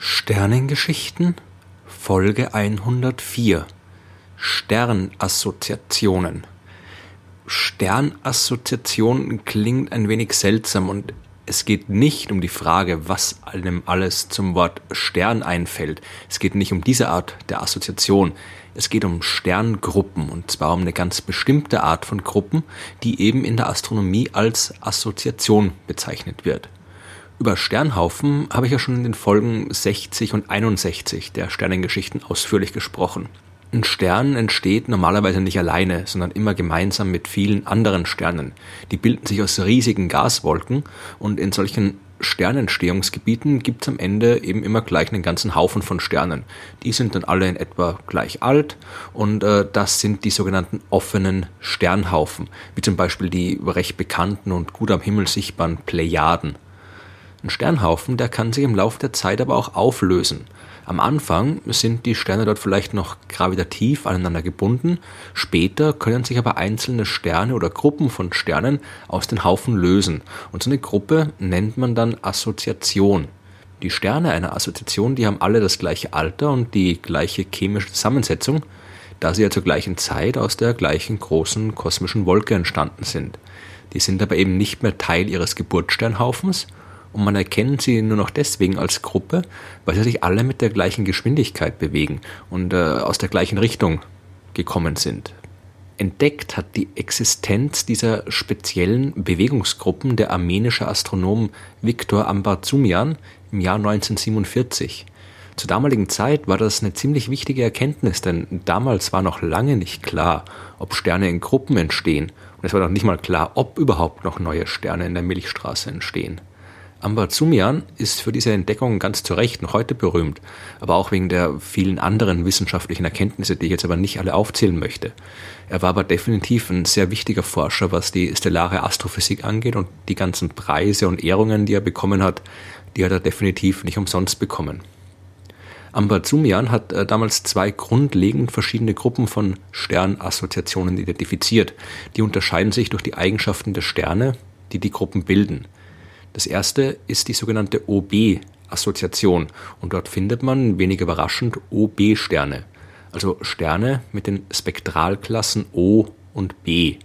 Sternengeschichten Folge 104 Sternassoziationen Sternassoziation klingt ein wenig seltsam und es geht nicht um die Frage, was einem alles zum Wort Stern einfällt. Es geht nicht um diese Art der Assoziation. Es geht um Sterngruppen und zwar um eine ganz bestimmte Art von Gruppen, die eben in der Astronomie als Assoziation bezeichnet wird. Über Sternhaufen habe ich ja schon in den Folgen 60 und 61 der Sternengeschichten ausführlich gesprochen. Ein Stern entsteht normalerweise nicht alleine, sondern immer gemeinsam mit vielen anderen Sternen. Die bilden sich aus riesigen Gaswolken und in solchen Sternentstehungsgebieten gibt es am Ende eben immer gleich einen ganzen Haufen von Sternen. Die sind dann alle in etwa gleich alt und äh, das sind die sogenannten offenen Sternhaufen, wie zum Beispiel die recht bekannten und gut am Himmel sichtbaren Plejaden. Ein Sternhaufen, der kann sich im Laufe der Zeit aber auch auflösen. Am Anfang sind die Sterne dort vielleicht noch gravitativ aneinander gebunden, später können sich aber einzelne Sterne oder Gruppen von Sternen aus den Haufen lösen. Und so eine Gruppe nennt man dann Assoziation. Die Sterne einer Assoziation, die haben alle das gleiche Alter und die gleiche chemische Zusammensetzung, da sie ja zur gleichen Zeit aus der gleichen großen kosmischen Wolke entstanden sind. Die sind aber eben nicht mehr Teil ihres Geburtssternhaufens, und man erkennt sie nur noch deswegen als Gruppe, weil sie sich alle mit der gleichen Geschwindigkeit bewegen und äh, aus der gleichen Richtung gekommen sind. Entdeckt hat die Existenz dieser speziellen Bewegungsgruppen der armenische Astronom Viktor Ambarzumian im Jahr 1947. Zur damaligen Zeit war das eine ziemlich wichtige Erkenntnis, denn damals war noch lange nicht klar, ob Sterne in Gruppen entstehen und es war noch nicht mal klar, ob überhaupt noch neue Sterne in der Milchstraße entstehen. Ambarzumian ist für diese Entdeckung ganz zu Recht noch heute berühmt, aber auch wegen der vielen anderen wissenschaftlichen Erkenntnisse, die ich jetzt aber nicht alle aufzählen möchte. Er war aber definitiv ein sehr wichtiger Forscher, was die stellare Astrophysik angeht und die ganzen Preise und Ehrungen, die er bekommen hat, die hat er definitiv nicht umsonst bekommen. Ambarzumian hat äh, damals zwei grundlegend verschiedene Gruppen von Sternassoziationen identifiziert. Die unterscheiden sich durch die Eigenschaften der Sterne, die die Gruppen bilden. Das erste ist die sogenannte OB-Assoziation und dort findet man, wenig überraschend, OB-Sterne, also Sterne mit den Spektralklassen O und B.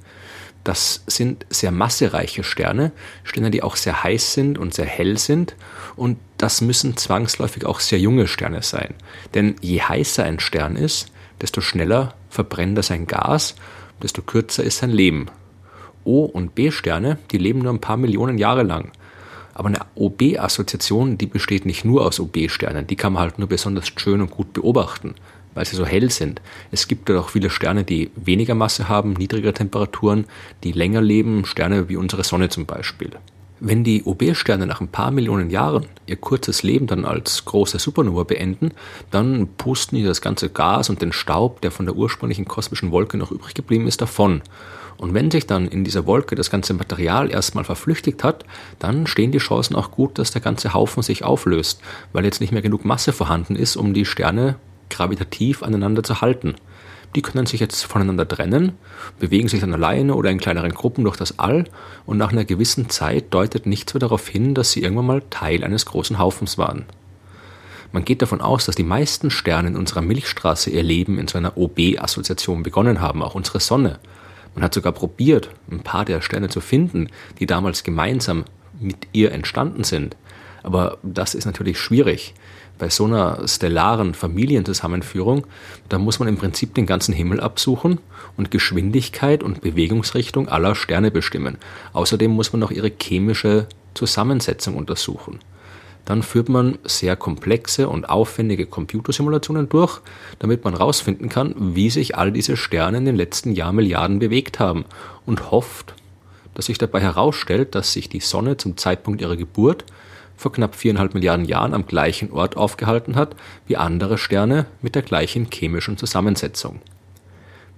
Das sind sehr massereiche Sterne, Sterne, die auch sehr heiß sind und sehr hell sind. Und das müssen zwangsläufig auch sehr junge Sterne sein. Denn je heißer ein Stern ist, desto schneller verbrennt er sein Gas, desto kürzer ist sein Leben. O- und B-Sterne, die leben nur ein paar Millionen Jahre lang. Aber eine OB-Assoziation, die besteht nicht nur aus OB-Sternen, die kann man halt nur besonders schön und gut beobachten, weil sie so hell sind. Es gibt ja auch viele Sterne, die weniger Masse haben, niedrigere Temperaturen, die länger leben, Sterne wie unsere Sonne zum Beispiel. Wenn die OB-Sterne nach ein paar Millionen Jahren ihr kurzes Leben dann als große Supernova beenden, dann pusten die das ganze Gas und den Staub, der von der ursprünglichen kosmischen Wolke noch übrig geblieben ist, davon. Und wenn sich dann in dieser Wolke das ganze Material erstmal verflüchtigt hat, dann stehen die Chancen auch gut, dass der ganze Haufen sich auflöst, weil jetzt nicht mehr genug Masse vorhanden ist, um die Sterne gravitativ aneinander zu halten. Die können sich jetzt voneinander trennen, bewegen sich dann alleine oder in kleineren Gruppen durch das All und nach einer gewissen Zeit deutet nichts mehr darauf hin, dass sie irgendwann mal Teil eines großen Haufens waren. Man geht davon aus, dass die meisten Sterne in unserer Milchstraße ihr Leben in so einer OB-Assoziation begonnen haben, auch unsere Sonne. Man hat sogar probiert, ein paar der Sterne zu finden, die damals gemeinsam mit ihr entstanden sind. Aber das ist natürlich schwierig. Bei so einer stellaren Familienzusammenführung, da muss man im Prinzip den ganzen Himmel absuchen und Geschwindigkeit und Bewegungsrichtung aller Sterne bestimmen. Außerdem muss man noch ihre chemische Zusammensetzung untersuchen. Dann führt man sehr komplexe und aufwendige Computersimulationen durch, damit man herausfinden kann, wie sich all diese Sterne in den letzten Jahrmilliarden bewegt haben und hofft, dass sich dabei herausstellt, dass sich die Sonne zum Zeitpunkt ihrer Geburt vor knapp viereinhalb Milliarden Jahren am gleichen Ort aufgehalten hat wie andere Sterne mit der gleichen chemischen Zusammensetzung.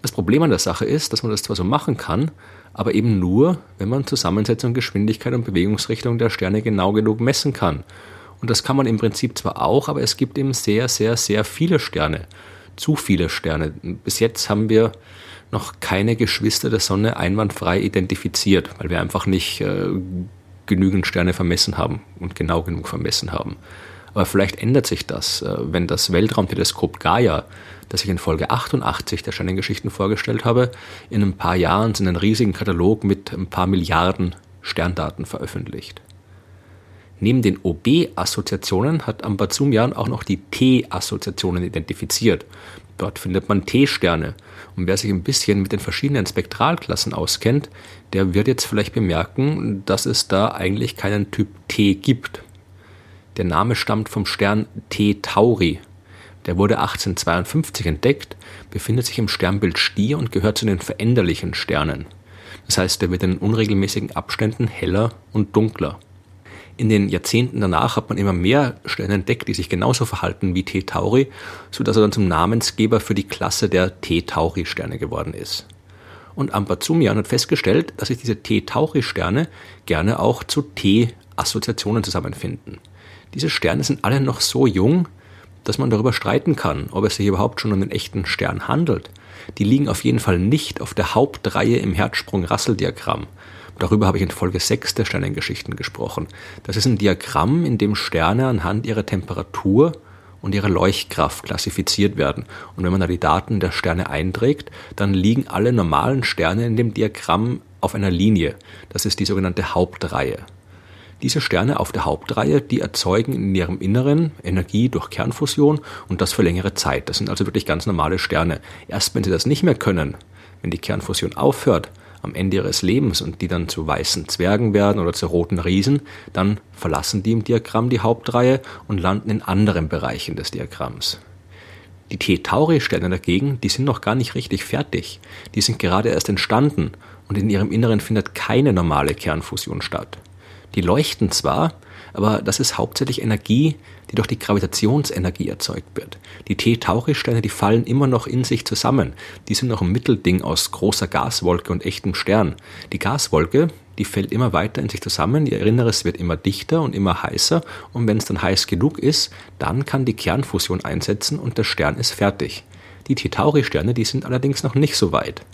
Das Problem an der Sache ist, dass man das zwar so machen kann, aber eben nur, wenn man Zusammensetzung, Geschwindigkeit und Bewegungsrichtung der Sterne genau genug messen kann und das kann man im Prinzip zwar auch, aber es gibt eben sehr, sehr, sehr viele Sterne. Zu viele Sterne. Bis jetzt haben wir noch keine Geschwister der Sonne einwandfrei identifiziert, weil wir einfach nicht äh, genügend Sterne vermessen haben und genau genug vermessen haben. Aber vielleicht ändert sich das, äh, wenn das Weltraumteleskop Gaia, das ich in Folge 88 der Sternengeschichten vorgestellt habe, in ein paar Jahren seinen riesigen Katalog mit ein paar Milliarden Sterndaten veröffentlicht. Neben den OB-Assoziationen hat Ambazumian auch noch die T-Assoziationen identifiziert. Dort findet man T-Sterne. Und wer sich ein bisschen mit den verschiedenen Spektralklassen auskennt, der wird jetzt vielleicht bemerken, dass es da eigentlich keinen Typ T gibt. Der Name stammt vom Stern T Tauri. Der wurde 1852 entdeckt, befindet sich im Sternbild Stier und gehört zu den veränderlichen Sternen. Das heißt, er wird in unregelmäßigen Abständen heller und dunkler. In den Jahrzehnten danach hat man immer mehr Sterne entdeckt, die sich genauso verhalten wie T Tauri, sodass er dann zum Namensgeber für die Klasse der T Tauri Sterne geworden ist. Und Ampazumian hat festgestellt, dass sich diese T Tauri Sterne gerne auch zu T Assoziationen zusammenfinden. Diese Sterne sind alle noch so jung, dass man darüber streiten kann, ob es sich überhaupt schon um einen echten Stern handelt. Die liegen auf jeden Fall nicht auf der Hauptreihe im Herzsprung-Rassel-Diagramm. Darüber habe ich in Folge 6 der Sternengeschichten gesprochen. Das ist ein Diagramm, in dem Sterne anhand ihrer Temperatur und ihrer Leuchtkraft klassifiziert werden. Und wenn man da die Daten der Sterne einträgt, dann liegen alle normalen Sterne in dem Diagramm auf einer Linie. Das ist die sogenannte Hauptreihe. Diese Sterne auf der Hauptreihe, die erzeugen in ihrem Inneren Energie durch Kernfusion und das für längere Zeit. Das sind also wirklich ganz normale Sterne. Erst wenn sie das nicht mehr können, wenn die Kernfusion aufhört, am Ende ihres Lebens und die dann zu weißen Zwergen werden oder zu roten Riesen, dann verlassen die im Diagramm die Hauptreihe und landen in anderen Bereichen des Diagramms. Die T-Tauri-Sterne dagegen, die sind noch gar nicht richtig fertig. Die sind gerade erst entstanden und in ihrem Inneren findet keine normale Kernfusion statt. Die leuchten zwar, aber das ist hauptsächlich Energie, die durch die Gravitationsenergie erzeugt wird. Die T-Tauri-Sterne, die fallen immer noch in sich zusammen. Die sind noch ein Mittelding aus großer Gaswolke und echtem Stern. Die Gaswolke, die fällt immer weiter in sich zusammen, ihr Inneres wird immer dichter und immer heißer und wenn es dann heiß genug ist, dann kann die Kernfusion einsetzen und der Stern ist fertig. Die T-Tauri-Sterne, die sind allerdings noch nicht so weit.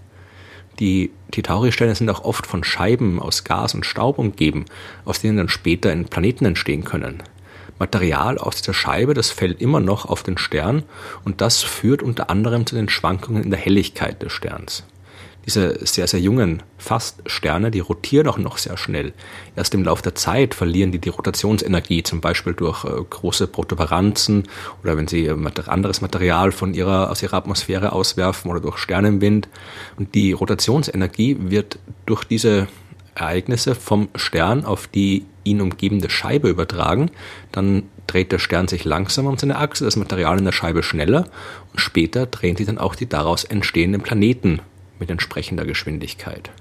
Die Titauri-Sterne sind auch oft von Scheiben aus Gas und Staub umgeben, aus denen dann später Planeten entstehen können. Material aus dieser Scheibe, das fällt immer noch auf den Stern und das führt unter anderem zu den Schwankungen in der Helligkeit des Sterns. Diese sehr, sehr jungen Faststerne, die rotieren auch noch sehr schnell. Erst im Laufe der Zeit verlieren die die Rotationsenergie, zum Beispiel durch äh, große Protuberanzen oder wenn sie anderes Material von ihrer, aus ihrer Atmosphäre auswerfen oder durch Sternenwind. Und die Rotationsenergie wird durch diese Ereignisse vom Stern auf die ihn umgebende Scheibe übertragen. Dann dreht der Stern sich langsamer um seine Achse, das Material in der Scheibe schneller und später drehen sich dann auch die daraus entstehenden Planeten mit entsprechender Geschwindigkeit.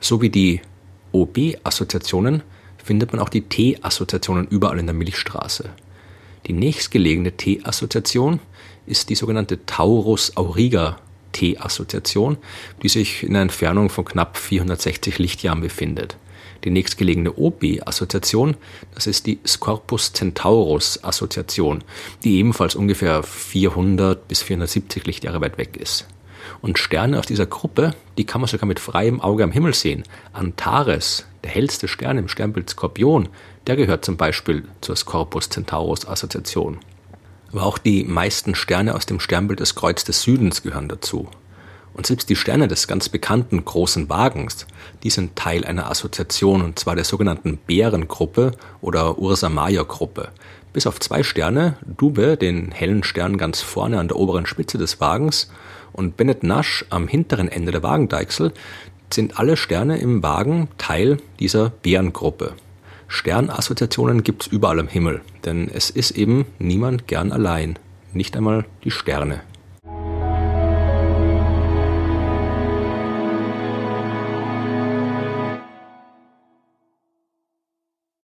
So wie die OB-Assoziationen findet man auch die T-Assoziationen überall in der Milchstraße. Die nächstgelegene T-Assoziation ist die sogenannte Taurus-Auriga T-Assoziation, die sich in einer Entfernung von knapp 460 Lichtjahren befindet. Die nächstgelegene OB-Assoziation, das ist die Scorpus Centaurus-Assoziation, die ebenfalls ungefähr 400 bis 470 Lichtjahre weit weg ist. Und Sterne aus dieser Gruppe, die kann man sogar mit freiem Auge am Himmel sehen. Antares, der hellste Stern im Sternbild Skorpion, der gehört zum Beispiel zur Scorpus Centaurus Assoziation. Aber auch die meisten Sterne aus dem Sternbild des Kreuz des Südens gehören dazu. Und selbst die Sterne des ganz bekannten Großen Wagens, die sind Teil einer Assoziation, und zwar der sogenannten Bärengruppe oder Ursa-Major-Gruppe. Bis auf zwei Sterne, Dube, den hellen Stern ganz vorne an der oberen Spitze des Wagens, und Bennett Nash am hinteren Ende der Wagendeichsel sind alle Sterne im Wagen Teil dieser Bärengruppe. Sternassoziationen gibt's überall am Himmel, denn es ist eben niemand gern allein, nicht einmal die Sterne.